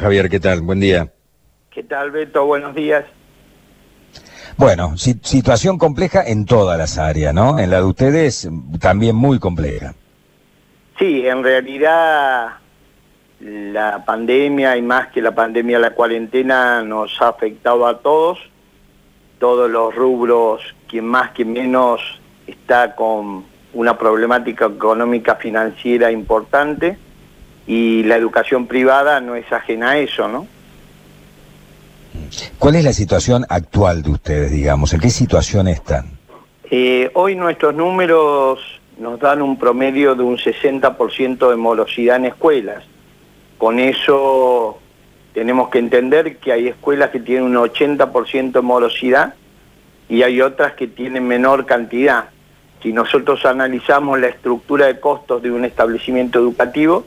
Javier, ¿qué tal? Buen día. ¿Qué tal, Beto? Buenos días. Bueno, situación compleja en todas las áreas, ¿no? En la de ustedes también muy compleja. Sí, en realidad la pandemia y más que la pandemia, la cuarentena nos ha afectado a todos, todos los rubros, quien más, quien menos está con una problemática económica financiera importante y la educación privada no es ajena a eso, ¿no? ¿Cuál es la situación actual de ustedes, digamos? ¿En qué situación están? Eh, hoy nuestros números nos dan un promedio de un 60% de morosidad en escuelas. Con eso tenemos que entender que hay escuelas que tienen un 80% de morosidad y hay otras que tienen menor cantidad. Si nosotros analizamos la estructura de costos de un establecimiento educativo,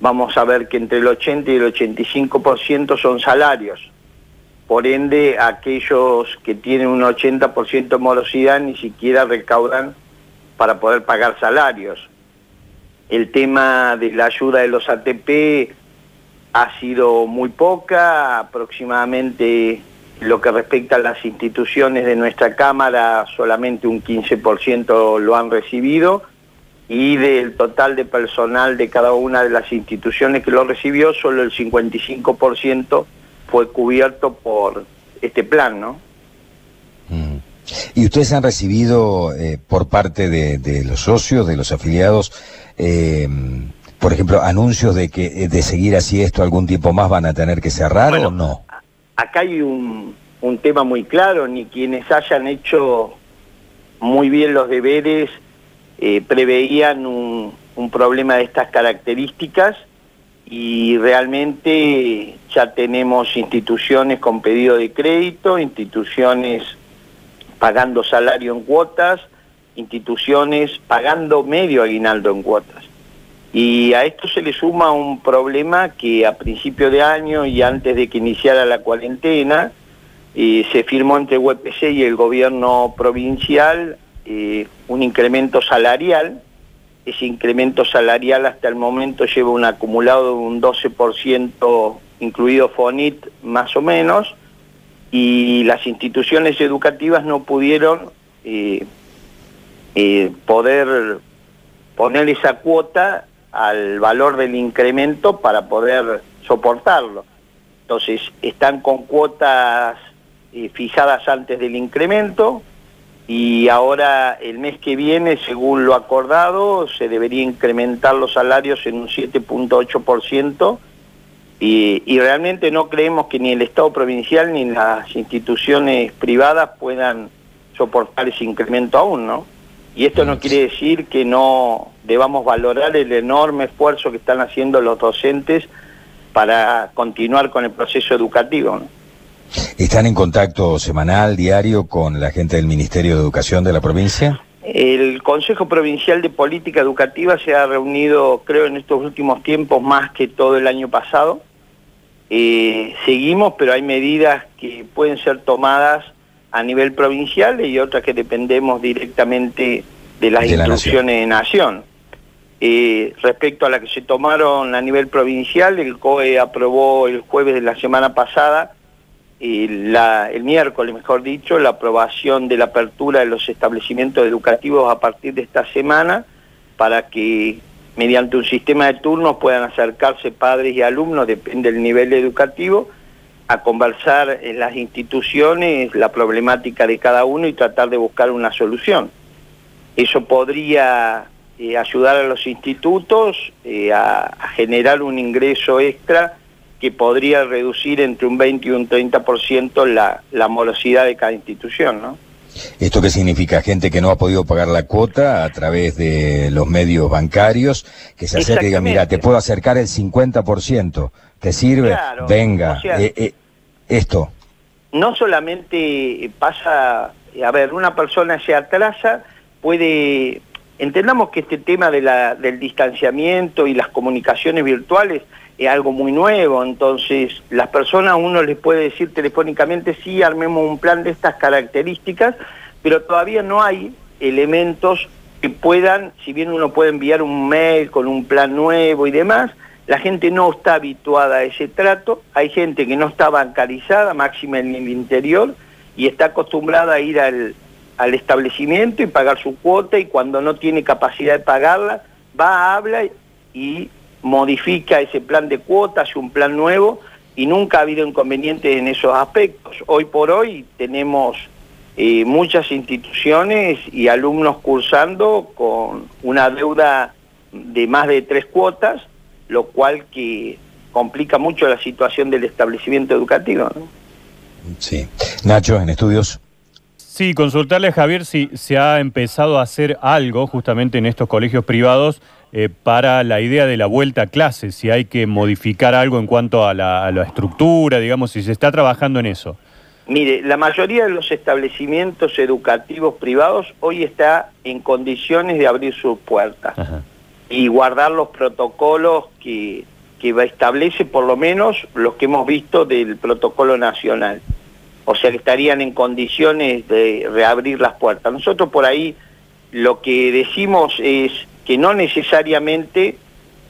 vamos a ver que entre el 80 y el 85% son salarios. Por ende, aquellos que tienen un 80% de morosidad ni siquiera recaudan para poder pagar salarios. El tema de la ayuda de los ATP ha sido muy poca, aproximadamente lo que respecta a las instituciones de nuestra Cámara, solamente un 15% lo han recibido y del total de personal de cada una de las instituciones que lo recibió, solo el 55% fue cubierto por este plan, ¿no? Mm. ¿Y ustedes han recibido eh, por parte de, los socios, de los afiliados, eh, por ejemplo, anuncios de que eh, de seguir así esto algún tiempo más van a tener que cerrar o no? Acá hay un, un tema muy claro, ni quienes hayan hecho muy bien los deberes eh, preveían un, problema de estas características y realmente ya tenemos instituciones con pedido de crédito, instituciones pagando salario en cuotas, instituciones pagando medio aguinaldo en cuotas. Y a esto se le suma un problema que a principio de año y antes de que iniciara la cuarentena, eh, se firmó entre UPC y el gobierno provincial eh, un incremento salarial. Ese incremento salarial hasta el momento lleva un acumulado de un 12%, incluido FONIT más o menos, y las instituciones educativas no pudieron eh, eh, poder poner esa cuota al valor del incremento para poder soportarlo. Entonces, están con cuotas fijadas antes del incremento, y ahora el mes que viene, según lo acordado, se debería incrementar los salarios en un 7.8% y, y realmente no creemos que ni el Estado provincial ni las instituciones privadas puedan soportar ese incremento aún, ¿no? Y esto no quiere decir que no debamos valorar el enorme esfuerzo que están haciendo los docentes para continuar con el proceso educativo, ¿no? ¿Están en contacto semanal, diario, con la gente del Ministerio de Educación de la provincia? El Consejo Provincial de Política Educativa se ha reunido, creo, en estos últimos tiempos más que todo el año pasado. Eh, seguimos, pero hay medidas que pueden ser tomadas a nivel provincial y otras que dependemos directamente de las instrucciones de Nación. Eh, respecto a las que se tomaron a nivel provincial, el COE aprobó el jueves de la semana pasada el miércoles, mejor dicho, la aprobación de la apertura de los establecimientos educativos a partir de esta semana para que mediante un sistema de turnos puedan acercarse padres y alumnos, depende del nivel educativo, a conversar en las instituciones la problemática de cada uno y tratar de buscar una solución. Eso podría eh, ayudar a los institutos eh, a generar un ingreso extra que podría reducir entre un 20 y un 30% la, la morosidad de cada institución, ¿no? ¿Esto qué significa? Gente que no ha podido pagar la cuota a través de los medios bancarios, que se acerque y diga, mira, te puedo acercar el 50%, ¿te sirve? Venga, eh, eh, esto. No solamente pasa, a ver, una persona se atrasa, puede, entendamos que este tema de la, del distanciamiento y las comunicaciones virtuales es algo muy nuevo, entonces las personas uno les puede decir telefónicamente, sí, armemos un plan de estas características, pero todavía no hay elementos que puedan, si bien uno puede enviar un mail con un plan nuevo y demás, la gente no está habituada a ese trato, hay gente que no está bancarizada, máxima en el interior, y está acostumbrada a ir al, al establecimiento y pagar su cuota y cuando no tiene capacidad de pagarla, va, habla y modifica ese plan de cuotas, un plan nuevo y nunca ha habido inconvenientes en esos aspectos. Hoy por hoy tenemos eh, muchas instituciones y alumnos cursando con una deuda de más de tres cuotas, lo cual que complica mucho la situación del establecimiento educativo. Sí. Nacho, en estudios. Sí, consultarle a Javier si se ha empezado a hacer algo justamente en estos colegios privados eh, para la idea de la vuelta a clases, si hay que modificar algo en cuanto a la, estructura, digamos, si se está trabajando en eso. Mire, la mayoría de los establecimientos educativos privados hoy está en condiciones de abrir sus puertas y guardar los protocolos que, que establece por lo menos los que hemos visto del protocolo nacional o sea que estarían en condiciones de reabrir las puertas. Nosotros por ahí lo que decimos es que no necesariamente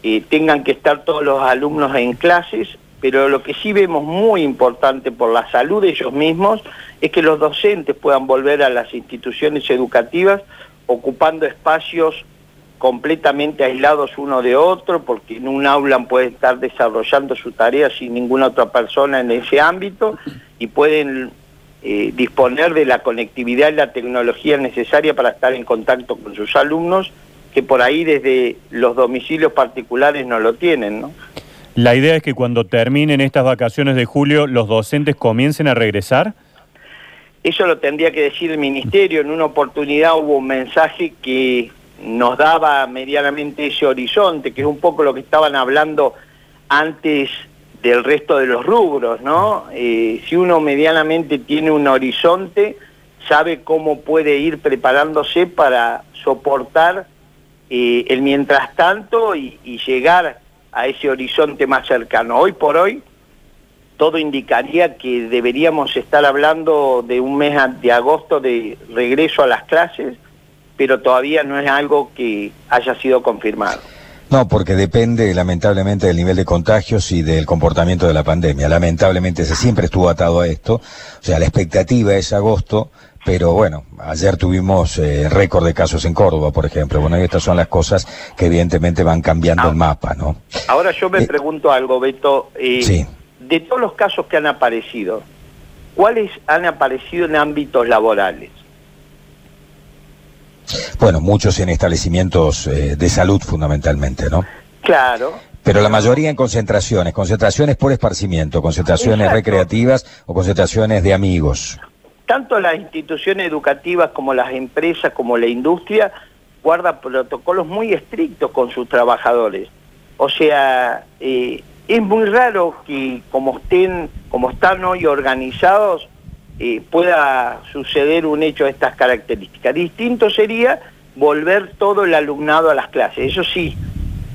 eh, tengan que estar todos los alumnos en clases, pero lo que sí vemos muy importante por la salud de ellos mismos es que los docentes puedan volver a las instituciones educativas ocupando espacios completamente aislados uno de otro, porque en un aula pueden estar desarrollando su tarea sin ninguna otra persona en ese ámbito y pueden eh, disponer de la conectividad y la tecnología necesaria para estar en contacto con sus alumnos, que por ahí desde los domicilios particulares no lo tienen, ¿no? La idea es que cuando terminen estas vacaciones de julio, los docentes comiencen a regresar. Eso lo tendría que decir el Ministerio. En una oportunidad hubo un mensaje que nos daba medianamente ese horizonte, que es un poco lo que estaban hablando antes del resto de los rubros, ¿no? Eh, si uno medianamente tiene un horizonte, sabe cómo puede ir preparándose para soportar el mientras tanto y, y llegar a ese horizonte más cercano. Hoy por hoy, todo indicaría que deberíamos estar hablando de un mes de agosto de regreso a las clases, pero todavía no es algo que haya sido confirmado. No, porque depende lamentablemente del nivel de contagios y del comportamiento de la pandemia. Lamentablemente se siempre estuvo atado a esto. O sea, la expectativa es agosto, pero bueno, ayer tuvimos eh, récord de casos en Córdoba, por ejemplo. Bueno, y estas son las cosas que evidentemente van cambiando el ah. mapa, ¿no? Ahora yo me eh, pregunto algo, Beto. Eh, sí. De todos los casos que han aparecido, ¿cuáles han aparecido en ámbitos laborales? Bueno, muchos en establecimientos eh, de salud fundamentalmente, ¿no? Claro. Pero la mayoría en concentraciones, concentraciones por esparcimiento, concentraciones recreativas o concentraciones de amigos. Tanto las instituciones educativas como las empresas, como la industria, guardan protocolos muy estrictos con sus trabajadores. O sea, eh, es muy raro que como estén, como están hoy organizados, eh, pueda suceder un hecho de estas características. Distinto sería volver todo el alumnado a las clases, eso sí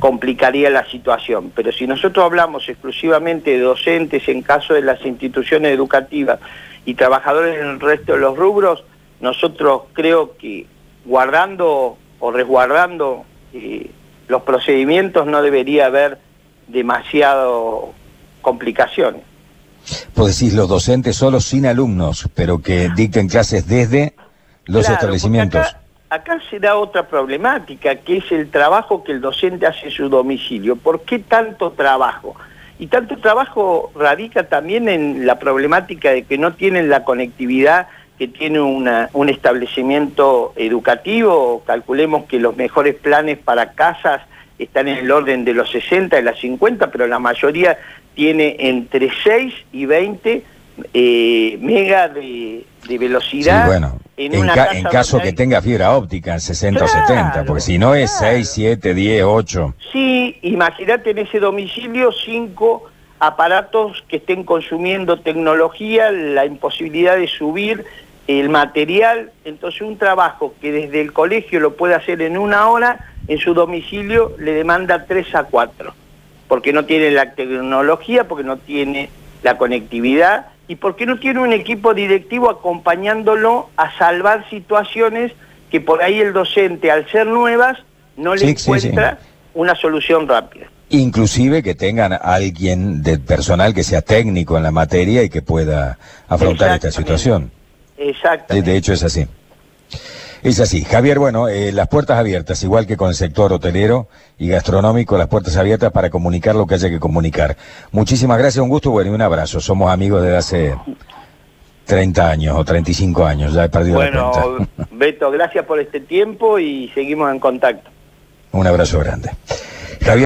complicaría la situación, pero si nosotros hablamos exclusivamente de docentes en caso de las instituciones educativas y trabajadores en el resto de los rubros, nosotros creo que guardando o resguardando eh, los procedimientos no debería haber demasiado complicaciones. Pues decís los docentes solo sin alumnos, pero que dicten clases desde los establecimientos. Acá, se da otra problemática, que es el trabajo que el docente hace en su domicilio. ¿Por qué tanto trabajo? Y tanto trabajo radica también en la problemática de que no tienen la conectividad que tiene un establecimiento educativo. Calculemos que los mejores planes para casas están en el orden de los 60 y las 50, pero la mayoría tiene entre 6 y 20 eh, mega de, velocidad. bueno, en, caso que tenga fibra óptica en 60 o 70, porque si no es 6, 7, 10, 8. Sí, imagínate en ese domicilio 5 aparatos que estén consumiendo tecnología, la imposibilidad de subir el material, entonces un trabajo que desde el colegio lo puede hacer en una hora, en su domicilio le demanda 3 a 4 porque no tiene la tecnología, porque no tiene la conectividad y porque no tiene un equipo directivo acompañándolo a salvar situaciones que por ahí el docente, al ser nuevas, no le encuentra una solución rápida. inclusive que tengan alguien del personal que sea técnico en la materia y que pueda afrontar esta situación. Exacto. De, hecho es así. Es así. Javier, bueno, eh, las puertas abiertas, igual que con el sector hotelero y gastronómico, las puertas abiertas para comunicar lo que haya que comunicar. Muchísimas gracias, un gusto, bueno, y un abrazo. Somos amigos desde hace 30 años o 35 años, ya he perdido bueno, la cuenta. Beto, gracias por este tiempo y seguimos en contacto. Un abrazo grande.